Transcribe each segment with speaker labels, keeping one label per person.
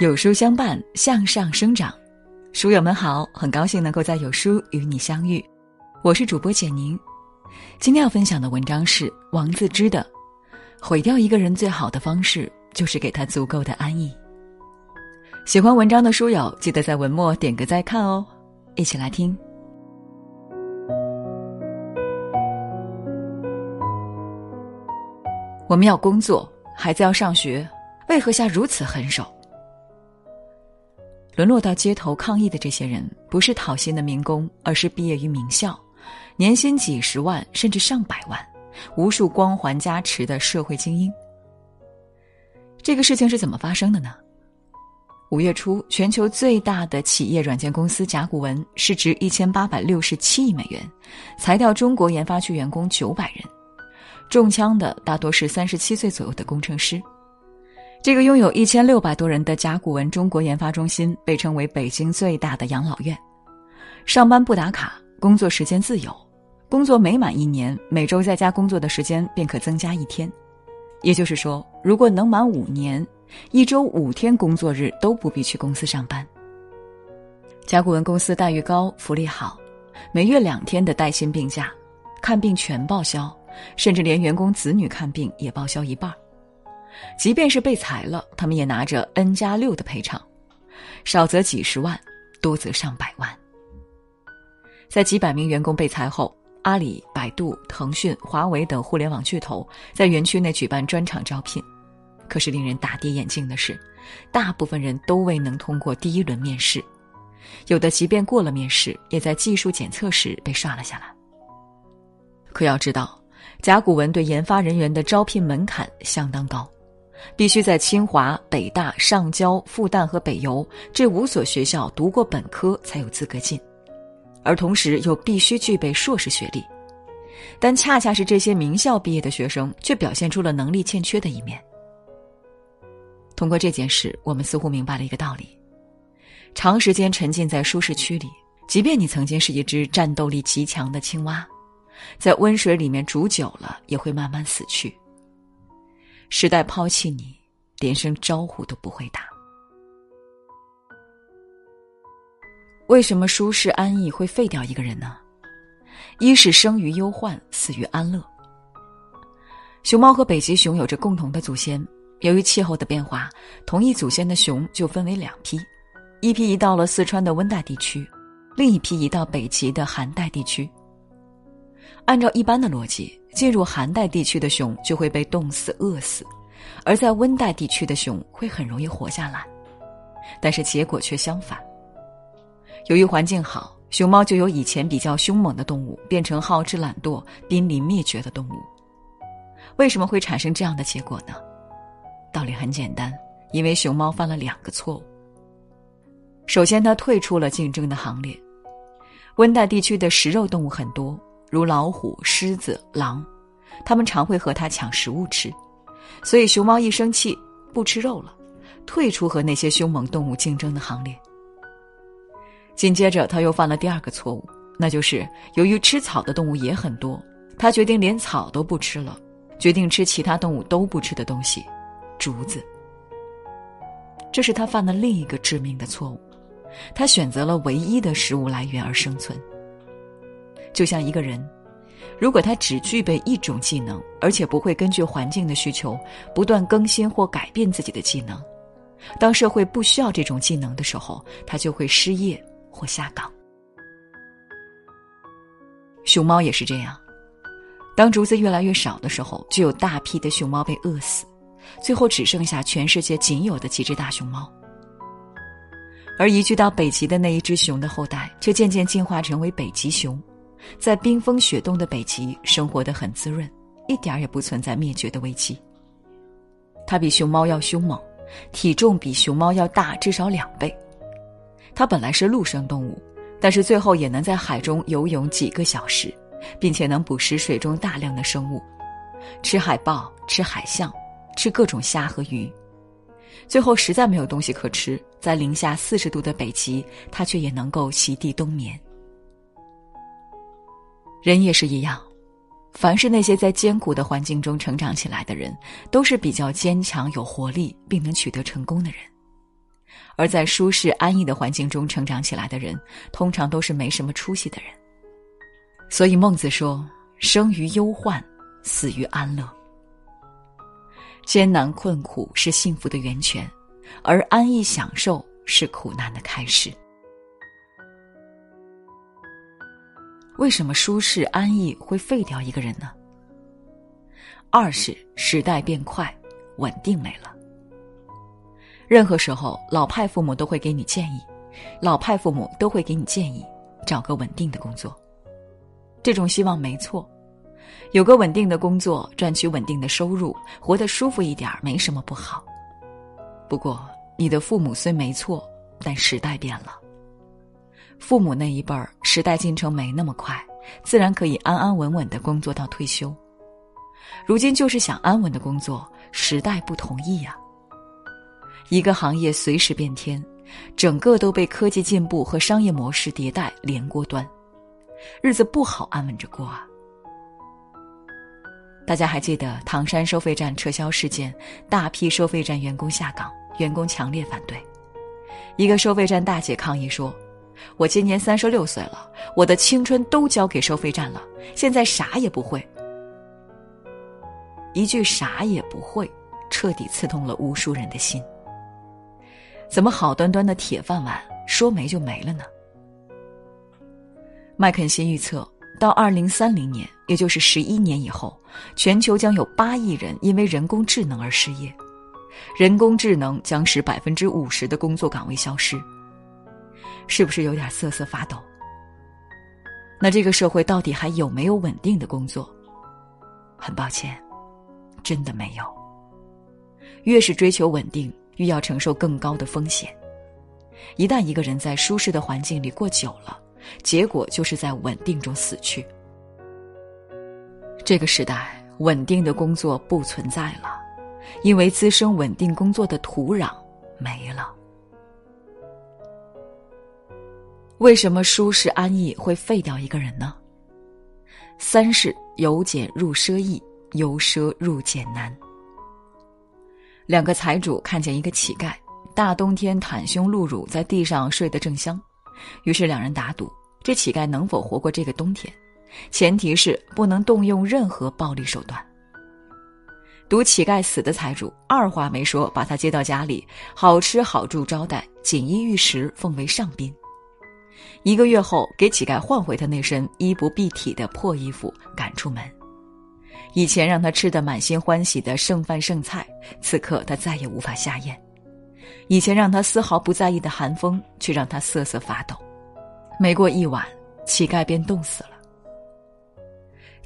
Speaker 1: 有书相伴，向上生长。书友们好，很高兴能够在有书与你相遇。我是主播简宁。今天要分享的文章是王自之的《毁掉一个人最好的方式就是给他足够的安逸》。喜欢文章的书友，记得在文末点个再看哦。一起来听。我们要工作，孩子要上学，为何下如此狠手？沦落到街头抗议的这些人，不是讨薪的民工，而是毕业于名校，年薪几十万甚至上百万，无数光环加持的社会精英。这个事情是怎么发生的呢？五月初，全球最大的企业软件公司甲骨文市值一千八百六十七亿美元，裁掉中国研发区员工九百人，中枪的大多是三十七岁左右的工程师。这个拥有一千六百多人的甲骨文中国研发中心被称为北京最大的养老院。上班不打卡，工作时间自由，工作每满一年，每周在家工作的时间便可增加一天。也就是说，如果能满五年，一周五天工作日都不必去公司上班。甲骨文公司待遇高，福利好，每月两天的带薪病假，看病全报销，甚至连员工子女看病也报销一半。即便是被裁了，他们也拿着 N 加六的赔偿，少则几十万，多则上百万。在几百名员工被裁后，阿里、百度、腾讯、华为等互联网巨头在园区内举办专场招聘。可是令人大跌眼镜的是，大部分人都未能通过第一轮面试，有的即便过了面试，也在技术检测时被刷了下来。可要知道，甲骨文对研发人员的招聘门槛相当高。必须在清华、北大、上交、复旦和北邮这五所学校读过本科才有资格进，而同时又必须具备硕士学历。但恰恰是这些名校毕业的学生，却表现出了能力欠缺的一面。通过这件事，我们似乎明白了一个道理：长时间沉浸在舒适区里，即便你曾经是一只战斗力极强的青蛙，在温水里面煮久了，也会慢慢死去。时代抛弃你，连声招呼都不会打。为什么舒适安逸会废掉一个人呢？一是生于忧患，死于安乐。熊猫和北极熊有着共同的祖先，由于气候的变化，同一祖先的熊就分为两批，一批移到了四川的温带地区，另一批移到北极的寒带地区。按照一般的逻辑。进入寒带地区的熊就会被冻死、饿死，而在温带地区的熊会很容易活下来。但是结果却相反。由于环境好，熊猫就由以前比较凶猛的动物变成好吃懒惰、濒临灭绝的动物。为什么会产生这样的结果呢？道理很简单，因为熊猫犯了两个错误。首先，它退出了竞争的行列。温带地区的食肉动物很多。如老虎、狮子、狼，它们常会和它抢食物吃，所以熊猫一生气不吃肉了，退出和那些凶猛动物竞争的行列。紧接着，他又犯了第二个错误，那就是由于吃草的动物也很多，他决定连草都不吃了，决定吃其他动物都不吃的东西——竹子。这是他犯的另一个致命的错误，他选择了唯一的食物来源而生存。就像一个人，如果他只具备一种技能，而且不会根据环境的需求不断更新或改变自己的技能，当社会不需要这种技能的时候，他就会失业或下岗。熊猫也是这样，当竹子越来越少的时候，就有大批的熊猫被饿死，最后只剩下全世界仅有的几只大熊猫。而移居到北极的那一只熊的后代，却渐渐进化成为北极熊。在冰封雪冻的北极生活的很滋润，一点儿也不存在灭绝的危机。它比熊猫要凶猛，体重比熊猫要大至少两倍。它本来是陆生动物，但是最后也能在海中游泳几个小时，并且能捕食水中大量的生物，吃海豹、吃海象、吃各种虾和鱼。最后实在没有东西可吃，在零下四十度的北极，它却也能够席地冬眠。人也是一样，凡是那些在艰苦的环境中成长起来的人，都是比较坚强、有活力，并能取得成功的人。而在舒适安逸的环境中成长起来的人，通常都是没什么出息的人。所以孟子说：“生于忧患，死于安乐。”艰难困苦是幸福的源泉，而安逸享受是苦难的开始。为什么舒适安逸会废掉一个人呢？二是时代变快，稳定没了。任何时候，老派父母都会给你建议，老派父母都会给你建议，找个稳定的工作。这种希望没错。有个稳定的工作，赚取稳定的收入，活得舒服一点没什么不好。不过，你的父母虽没错，但时代变了。父母那一辈儿，时代进程没那么快，自然可以安安稳稳的工作到退休。如今就是想安稳的工作，时代不同意呀。一个行业随时变天，整个都被科技进步和商业模式迭代连锅端，日子不好安稳着过啊。大家还记得唐山收费站撤销事件，大批收费站员工下岗，员工强烈反对。一个收费站大姐抗议说：“我今年三十六岁了，我的青春都交给收费站了，现在啥也不会。”一句“啥也不会”，彻底刺痛了无数人的心。怎么好端端的铁饭碗说没就没了呢？麦肯锡预测。到二零三零年，也就是十一年以后，全球将有八亿人因为人工智能而失业，人工智能将使百分之五十的工作岗位消失。是不是有点瑟瑟发抖？那这个社会到底还有没有稳定的工作？很抱歉，真的没有。越是追求稳定，越要承受更高的风险。一旦一个人在舒适的环境里过久了，结果就是在稳定中死去。这个时代，稳定的工作不存在了，因为滋生稳定工作的土壤没了。为什么舒适安逸会废掉一个人呢？三是由俭入奢易，由奢入俭难。两个财主看见一个乞丐，大冬天袒胸露乳在地上睡得正香。于是两人打赌，这乞丐能否活过这个冬天？前提是不能动用任何暴力手段。赌乞丐死的财主二话没说，把他接到家里，好吃好住招待，锦衣玉食，奉为上宾。一个月后，给乞丐换回他那身衣不蔽体的破衣服，赶出门。以前让他吃得满心欢喜的剩饭剩菜，此刻他再也无法下咽。以前让他丝毫不在意的寒风，却让他瑟瑟发抖。没过一晚，乞丐便冻死了。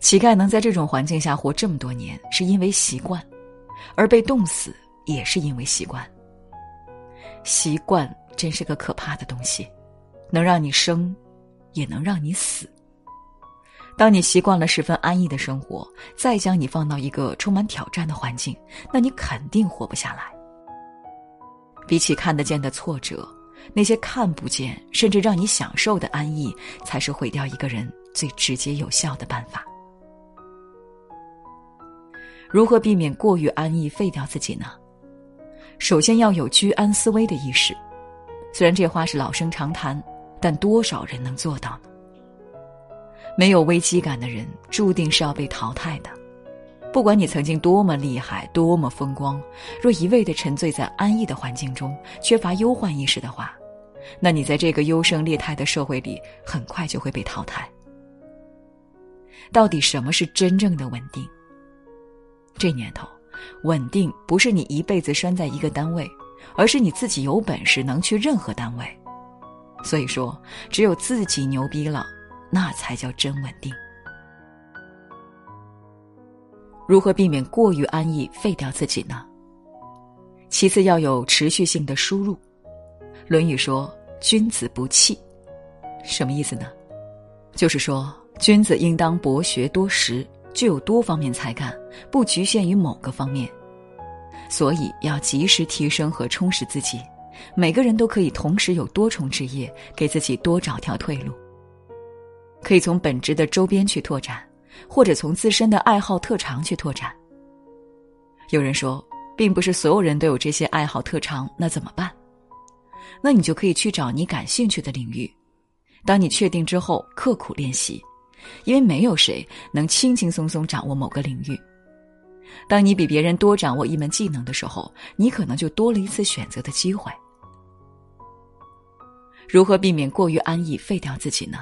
Speaker 1: 乞丐能在这种环境下活这么多年，是因为习惯；而被冻死，也是因为习惯。习惯真是个可怕的东西，能让你生，也能让你死。当你习惯了十分安逸的生活，再将你放到一个充满挑战的环境，那你肯定活不下来。比起看得见的挫折，那些看不见甚至让你享受的安逸，才是毁掉一个人最直接有效的办法。如何避免过于安逸废掉自己呢？首先要有居安思危的意识。虽然这话是老生常谈，但多少人能做到呢？没有危机感的人，注定是要被淘汰的。不管你曾经多么厉害，多么风光，若一味的沉醉在安逸的环境中，缺乏忧患意识的话，那你在这个优胜劣汰的社会里，很快就会被淘汰。到底什么是真正的稳定？这年头，稳定不是你一辈子拴在一个单位，而是你自己有本事能去任何单位。所以说，只有自己牛逼了，那才叫真稳定。如何避免过于安逸废掉自己呢？其次要有持续性的输入。《论语》说：“君子不器。”什么意思呢？就是说，君子应当博学多识，具有多方面才干，不局限于某个方面。所以要及时提升和充实自己。每个人都可以同时有多重职业，给自己多找条退路。可以从本职的周边去拓展。或者从自身的爱好特长去拓展。有人说，并不是所有人都有这些爱好特长，那怎么办？那你就可以去找你感兴趣的领域。当你确定之后，刻苦练习，因为没有谁能轻轻松松掌握某个领域。当你比别人多掌握一门技能的时候，你可能就多了一次选择的机会。如何避免过于安逸废掉自己呢？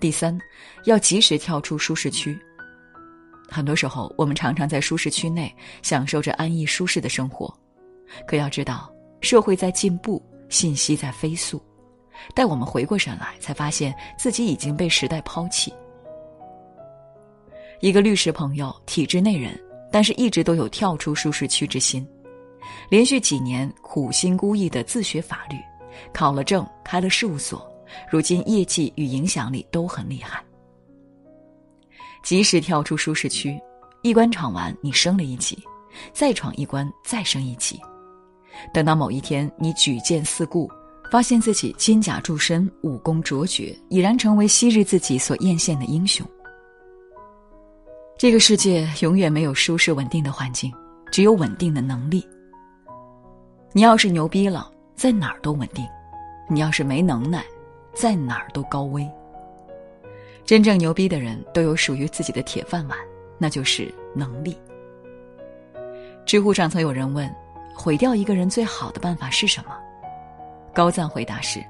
Speaker 1: 第三，要及时跳出舒适区。很多时候，我们常常在舒适区内享受着安逸舒适的生活，可要知道，社会在进步，信息在飞速。待我们回过神来，才发现自己已经被时代抛弃。一个律师朋友，体制内人，但是一直都有跳出舒适区之心，连续几年苦心孤诣的自学法律，考了证，开了事务所，如今业绩与影响力都很厉害。及时跳出舒适区，一关闯完，你升了一级，再闯一关，再升一级，等到某一天你举剑四顾。发现自己金甲铸身，武功卓绝，已然成为昔日自己所艳羡的英雄。这个世界永远没有舒适稳定的环境，只有稳定的能力。你要是牛逼了，在哪儿都稳定；你要是没能耐，在哪儿都高危。真正牛逼的人都有属于自己的铁饭碗，那就是能力。知乎上曾有人问：毁掉一个人最好的办法是什么？高赞回答是：“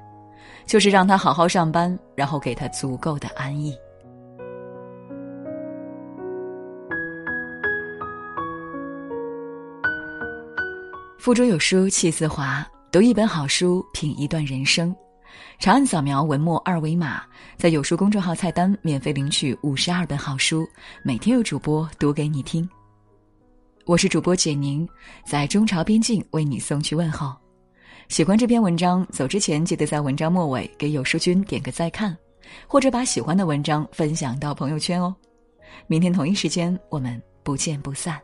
Speaker 1: 就是让他好好上班，然后给他足够的安逸。”腹中有书气自华，读一本好书，品一段人生。长按扫描文末二维码，在有书公众号菜单免费领取五十二本好书，每天有主播读给你听。我是主播简宁，在中朝边境为你送去问候。喜欢这篇文章，走之前记得在文章末尾给有书君点个再看，或者把喜欢的文章分享到朋友圈哦。明天同一时间，我们不见不散。